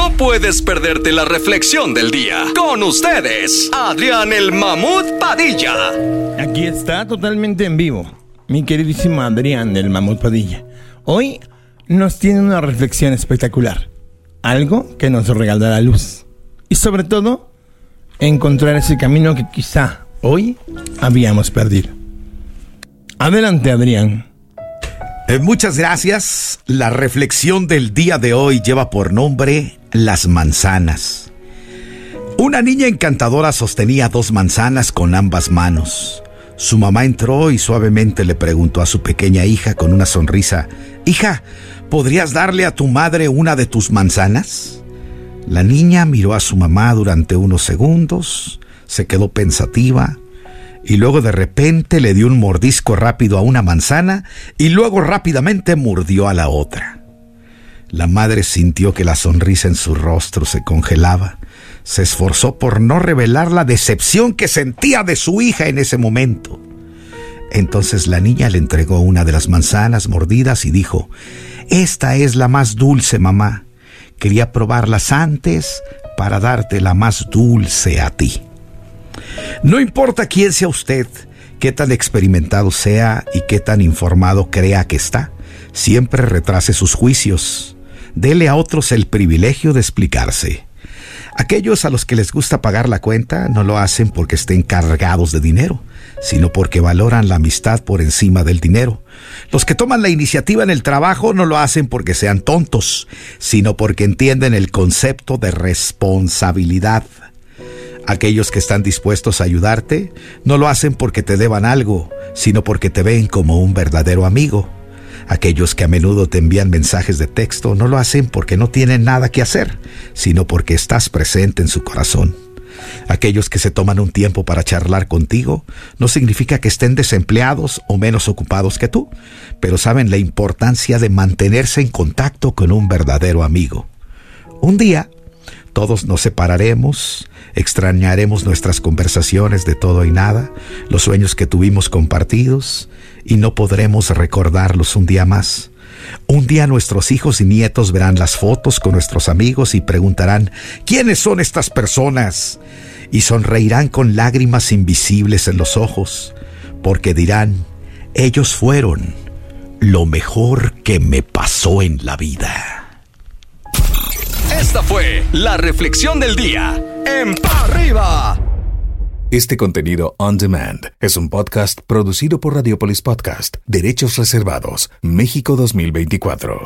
No puedes perderte la reflexión del día. Con ustedes, Adrián el Mamut Padilla. Aquí está totalmente en vivo, mi queridísimo Adrián el Mamut Padilla. Hoy nos tiene una reflexión espectacular. Algo que nos regalará la luz. Y sobre todo, encontrar ese camino que quizá hoy habíamos perdido. Adelante, Adrián. Eh, muchas gracias. La reflexión del día de hoy lleva por nombre Las manzanas. Una niña encantadora sostenía dos manzanas con ambas manos. Su mamá entró y suavemente le preguntó a su pequeña hija con una sonrisa, Hija, ¿podrías darle a tu madre una de tus manzanas? La niña miró a su mamá durante unos segundos, se quedó pensativa, y luego de repente le dio un mordisco rápido a una manzana y luego rápidamente mordió a la otra. La madre sintió que la sonrisa en su rostro se congelaba. Se esforzó por no revelar la decepción que sentía de su hija en ese momento. Entonces la niña le entregó una de las manzanas mordidas y dijo, Esta es la más dulce, mamá. Quería probarlas antes para darte la más dulce a ti. No importa quién sea usted, qué tan experimentado sea y qué tan informado crea que está, siempre retrase sus juicios. Dele a otros el privilegio de explicarse. Aquellos a los que les gusta pagar la cuenta no lo hacen porque estén cargados de dinero, sino porque valoran la amistad por encima del dinero. Los que toman la iniciativa en el trabajo no lo hacen porque sean tontos, sino porque entienden el concepto de responsabilidad. Aquellos que están dispuestos a ayudarte no lo hacen porque te deban algo, sino porque te ven como un verdadero amigo. Aquellos que a menudo te envían mensajes de texto no lo hacen porque no tienen nada que hacer, sino porque estás presente en su corazón. Aquellos que se toman un tiempo para charlar contigo no significa que estén desempleados o menos ocupados que tú, pero saben la importancia de mantenerse en contacto con un verdadero amigo. Un día todos nos separaremos, extrañaremos nuestras conversaciones de todo y nada, los sueños que tuvimos compartidos, y no podremos recordarlos un día más. Un día nuestros hijos y nietos verán las fotos con nuestros amigos y preguntarán, ¿quiénes son estas personas? Y sonreirán con lágrimas invisibles en los ojos, porque dirán, ellos fueron lo mejor que me pasó en la vida. Esta fue la reflexión del día en Pa' Arriba. Este contenido on demand es un podcast producido por Radiopolis Podcast, Derechos Reservados, México 2024.